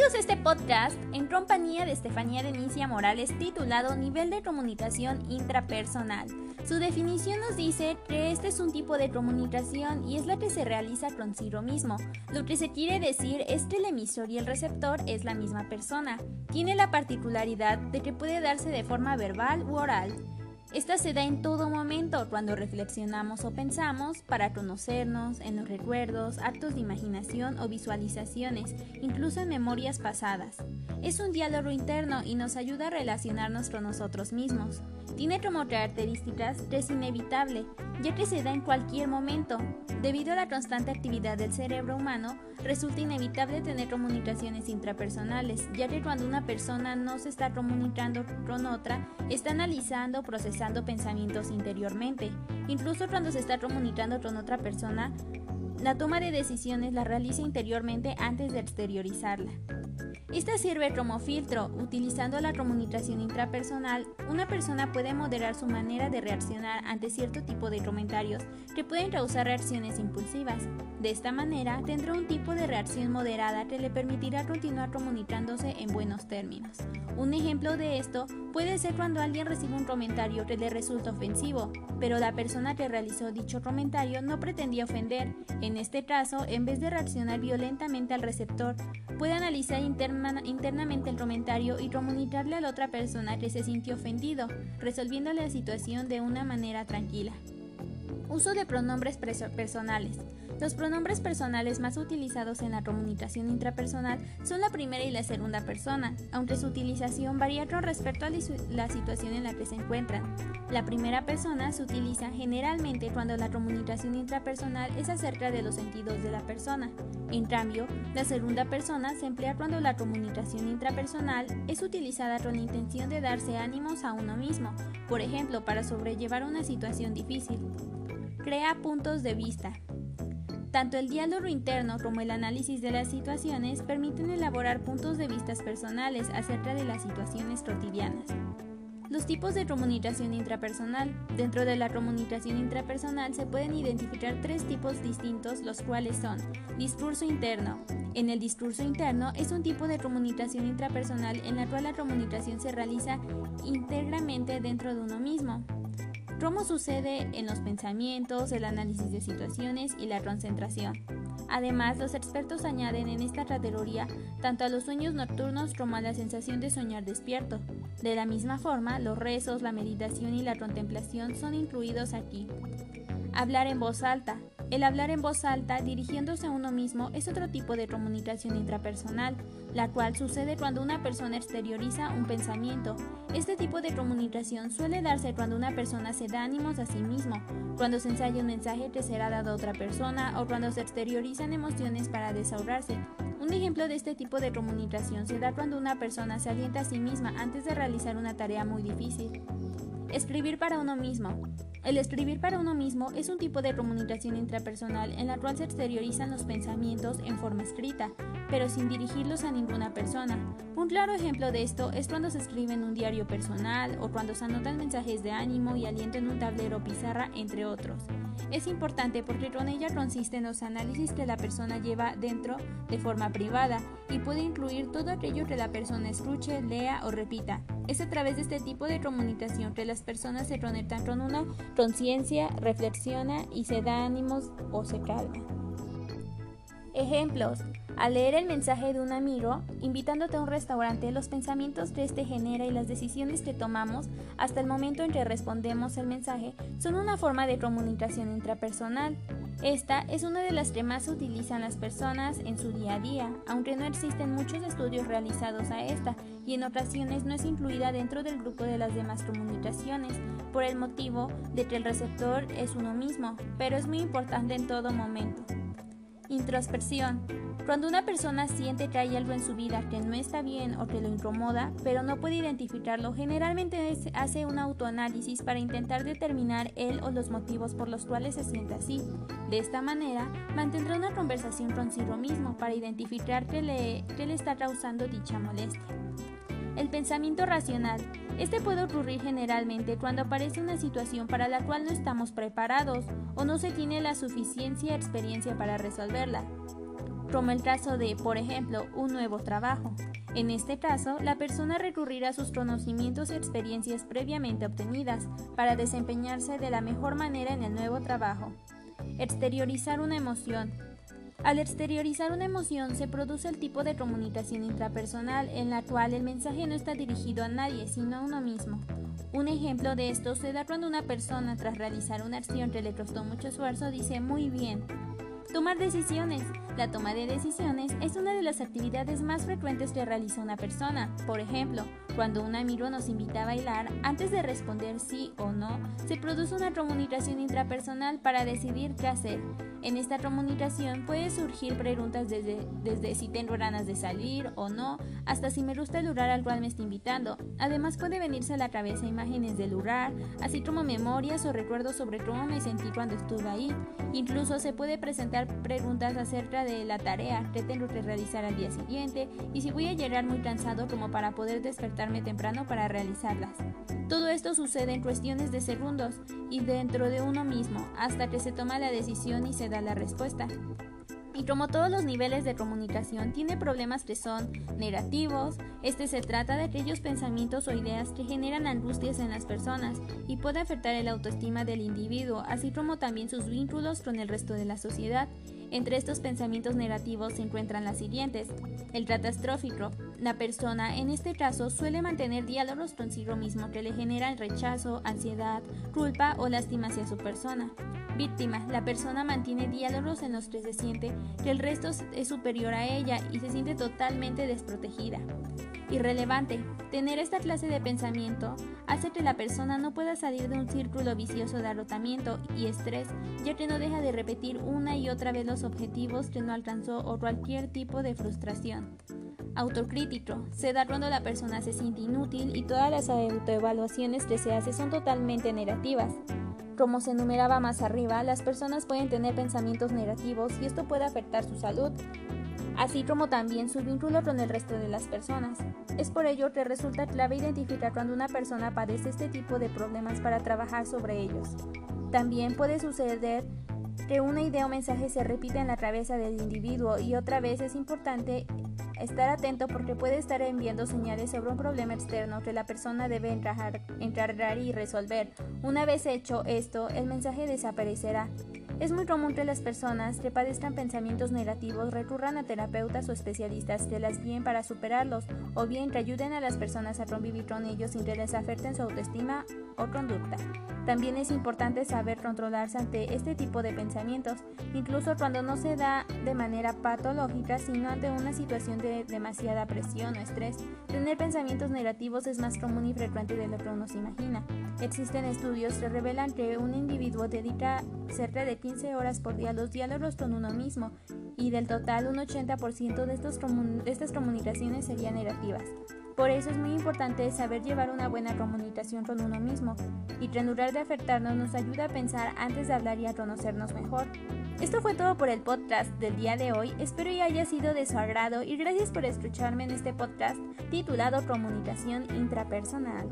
Bienvenidos a este podcast en compañía de Estefanía Denicia Morales titulado Nivel de comunicación intrapersonal. Su definición nos dice que este es un tipo de comunicación y es la que se realiza consigo mismo. Lo que se quiere decir es que el emisor y el receptor es la misma persona. Tiene la particularidad de que puede darse de forma verbal u oral. Esta se da en todo momento cuando reflexionamos o pensamos para conocernos, en los recuerdos, actos de imaginación o visualizaciones, incluso en memorias pasadas. Es un diálogo interno y nos ayuda a relacionarnos con nosotros mismos. Tiene como características que es inevitable, ya que se da en cualquier momento. Debido a la constante actividad del cerebro humano, resulta inevitable tener comunicaciones intrapersonales, ya que cuando una persona no se está comunicando con otra, está analizando, pensamientos interiormente. Incluso cuando se está comunicando con otra persona, la toma de decisiones la realiza interiormente antes de exteriorizarla. Esta sirve como filtro. Utilizando la comunicación intrapersonal, una persona puede moderar su manera de reaccionar ante cierto tipo de comentarios que pueden causar reacciones impulsivas. De esta manera, tendrá un tipo de reacción moderada que le permitirá continuar comunicándose en buenos términos. Un ejemplo de esto puede ser cuando alguien recibe un comentario que le resulta ofensivo, pero la persona que realizó dicho comentario no pretendía ofender. En este caso, en vez de reaccionar violentamente al receptor, puede analizar internamente el comentario y comunicarle a la otra persona que se sintió ofendido, resolviendo la situación de una manera tranquila. Uso de pronombres personales. Los pronombres personales más utilizados en la comunicación intrapersonal son la primera y la segunda persona, aunque su utilización varía con respecto a la situación en la que se encuentran. La primera persona se utiliza generalmente cuando la comunicación intrapersonal es acerca de los sentidos de la persona. En cambio, la segunda persona se emplea cuando la comunicación intrapersonal es utilizada con la intención de darse ánimos a uno mismo, por ejemplo, para sobrellevar una situación difícil. Crea puntos de vista. Tanto el diálogo interno como el análisis de las situaciones permiten elaborar puntos de vista personales acerca de las situaciones cotidianas. Los tipos de comunicación intrapersonal. Dentro de la comunicación intrapersonal se pueden identificar tres tipos distintos, los cuales son discurso interno. En el discurso interno es un tipo de comunicación intrapersonal en la cual la comunicación se realiza íntegramente dentro de uno mismo. ¿Cómo sucede en los pensamientos, el análisis de situaciones y la concentración? Además, los expertos añaden en esta categoría tanto a los sueños nocturnos como a la sensación de soñar despierto. De la misma forma, los rezos, la meditación y la contemplación son incluidos aquí. Hablar en voz alta. El hablar en voz alta dirigiéndose a uno mismo es otro tipo de comunicación intrapersonal, la cual sucede cuando una persona exterioriza un pensamiento. Este tipo de comunicación suele darse cuando una persona se da ánimos a sí mismo, cuando se ensaya un mensaje que será dado a otra persona o cuando se exteriorizan emociones para desahogarse. Un ejemplo de este tipo de comunicación se da cuando una persona se alienta a sí misma antes de realizar una tarea muy difícil. Escribir para uno mismo. El escribir para uno mismo es un tipo de comunicación intrapersonal en la cual se exteriorizan los pensamientos en forma escrita, pero sin dirigirlos a ninguna persona. Un claro ejemplo de esto es cuando se escribe en un diario personal o cuando se anotan mensajes de ánimo y aliento en un tablero pizarra, entre otros. Es importante porque con ella consisten los análisis que la persona lleva dentro de forma privada y puede incluir todo aquello que la persona escuche, lea o repita. Es a través de este tipo de comunicación que las personas se conectan con una conciencia, reflexiona y se da ánimos o se calma. Ejemplos. Al leer el mensaje de un amigo, invitándote a un restaurante, los pensamientos que éste genera y las decisiones que tomamos hasta el momento en que respondemos el mensaje son una forma de comunicación intrapersonal. Esta es una de las que más utilizan las personas en su día a día, aunque no existen muchos estudios realizados a esta y en ocasiones no es incluida dentro del grupo de las demás comunicaciones, por el motivo de que el receptor es uno mismo, pero es muy importante en todo momento. Introspección. Cuando una persona siente que hay algo en su vida que no está bien o que lo incomoda, pero no puede identificarlo, generalmente hace un autoanálisis para intentar determinar él o los motivos por los cuales se siente así. De esta manera, mantendrá una conversación consigo mismo para identificar qué le, qué le está causando dicha molestia. El pensamiento racional. Este puede ocurrir generalmente cuando aparece una situación para la cual no estamos preparados o no se tiene la suficiencia experiencia para resolverla. como el caso de, por ejemplo, un nuevo trabajo. En este caso, la persona recurrirá a sus conocimientos y experiencias previamente obtenidas para desempeñarse de la mejor manera en el nuevo trabajo. Exteriorizar una emoción. Al exteriorizar una emoción se produce el tipo de comunicación intrapersonal en la cual el mensaje no está dirigido a nadie, sino a uno mismo. Un ejemplo de esto se da cuando una persona tras realizar una acción que le costó mucho esfuerzo dice muy bien, Tomar decisiones. La toma de decisiones es una de las actividades más frecuentes que realiza una persona. Por ejemplo, cuando un amigo nos invita a bailar, antes de responder sí o no, se produce una comunicación intrapersonal para decidir qué hacer. En esta comunicación puede surgir preguntas desde, desde si tengo ganas de salir o no, hasta si me gusta el lugar al cual me está invitando. Además puede venirse a la cabeza imágenes del lugar, así como memorias o recuerdos sobre cómo me sentí cuando estuve ahí. Incluso se puede presentar preguntas acerca de la tarea que tengo que realizar al día siguiente y si voy a llegar muy cansado como para poder despertarme temprano para realizarlas. Todo esto sucede en cuestiones de segundos y dentro de uno mismo hasta que se toma la decisión y se da la respuesta. Y como todos los niveles de comunicación tiene problemas que son negativos, este se trata de aquellos pensamientos o ideas que generan angustias en las personas y puede afectar el autoestima del individuo, así como también sus vínculos con el resto de la sociedad. Entre estos pensamientos negativos se encuentran las siguientes. El catastrófico. La persona, en este caso, suele mantener diálogos consigo mismo que le generan rechazo, ansiedad, culpa o lástima hacia su persona. Víctima. La persona mantiene diálogos en los que se siente que el resto es superior a ella y se siente totalmente desprotegida. Irrelevante. Tener esta clase de pensamiento hace que la persona no pueda salir de un círculo vicioso de agotamiento y estrés, ya que no deja de repetir una y otra vez los objetivos que no alcanzó o cualquier tipo de frustración. Autocrítico. Se da cuando la persona se siente inútil y todas las autoevaluaciones que se hace son totalmente negativas. Como se enumeraba más arriba, las personas pueden tener pensamientos negativos y esto puede afectar su salud, así como también su vínculo con el resto de las personas. Es por ello que resulta clave identificar cuando una persona padece este tipo de problemas para trabajar sobre ellos. También puede suceder que una idea o mensaje se repita en la cabeza del individuo y otra vez es importante estar atento porque puede estar enviando señales sobre un problema externo que la persona debe encargar y resolver. Una vez hecho esto, el mensaje desaparecerá. Es muy común que las personas que padezcan pensamientos negativos recurran a terapeutas o especialistas que las guíen para superarlos o bien que ayuden a las personas a convivir con ellos sin que les afecten su autoestima o conducta. También es importante saber controlarse ante este tipo de pensamientos, incluso cuando no se da de manera patológica, sino ante una situación de demasiada presión o estrés. Tener pensamientos negativos es más común y frecuente de lo que uno se imagina. Existen estudios que revelan que un individuo dedica cerca de 15 horas por día a los diálogos con uno mismo y del total un 80% de, de estas comunicaciones serían negativas. Por eso es muy importante saber llevar una buena comunicación con uno mismo y que de afectarnos nos ayuda a pensar antes de hablar y a conocernos mejor. Esto fue todo por el podcast del día de hoy, espero que haya sido de su agrado y gracias por escucharme en este podcast titulado Comunicación Intrapersonal.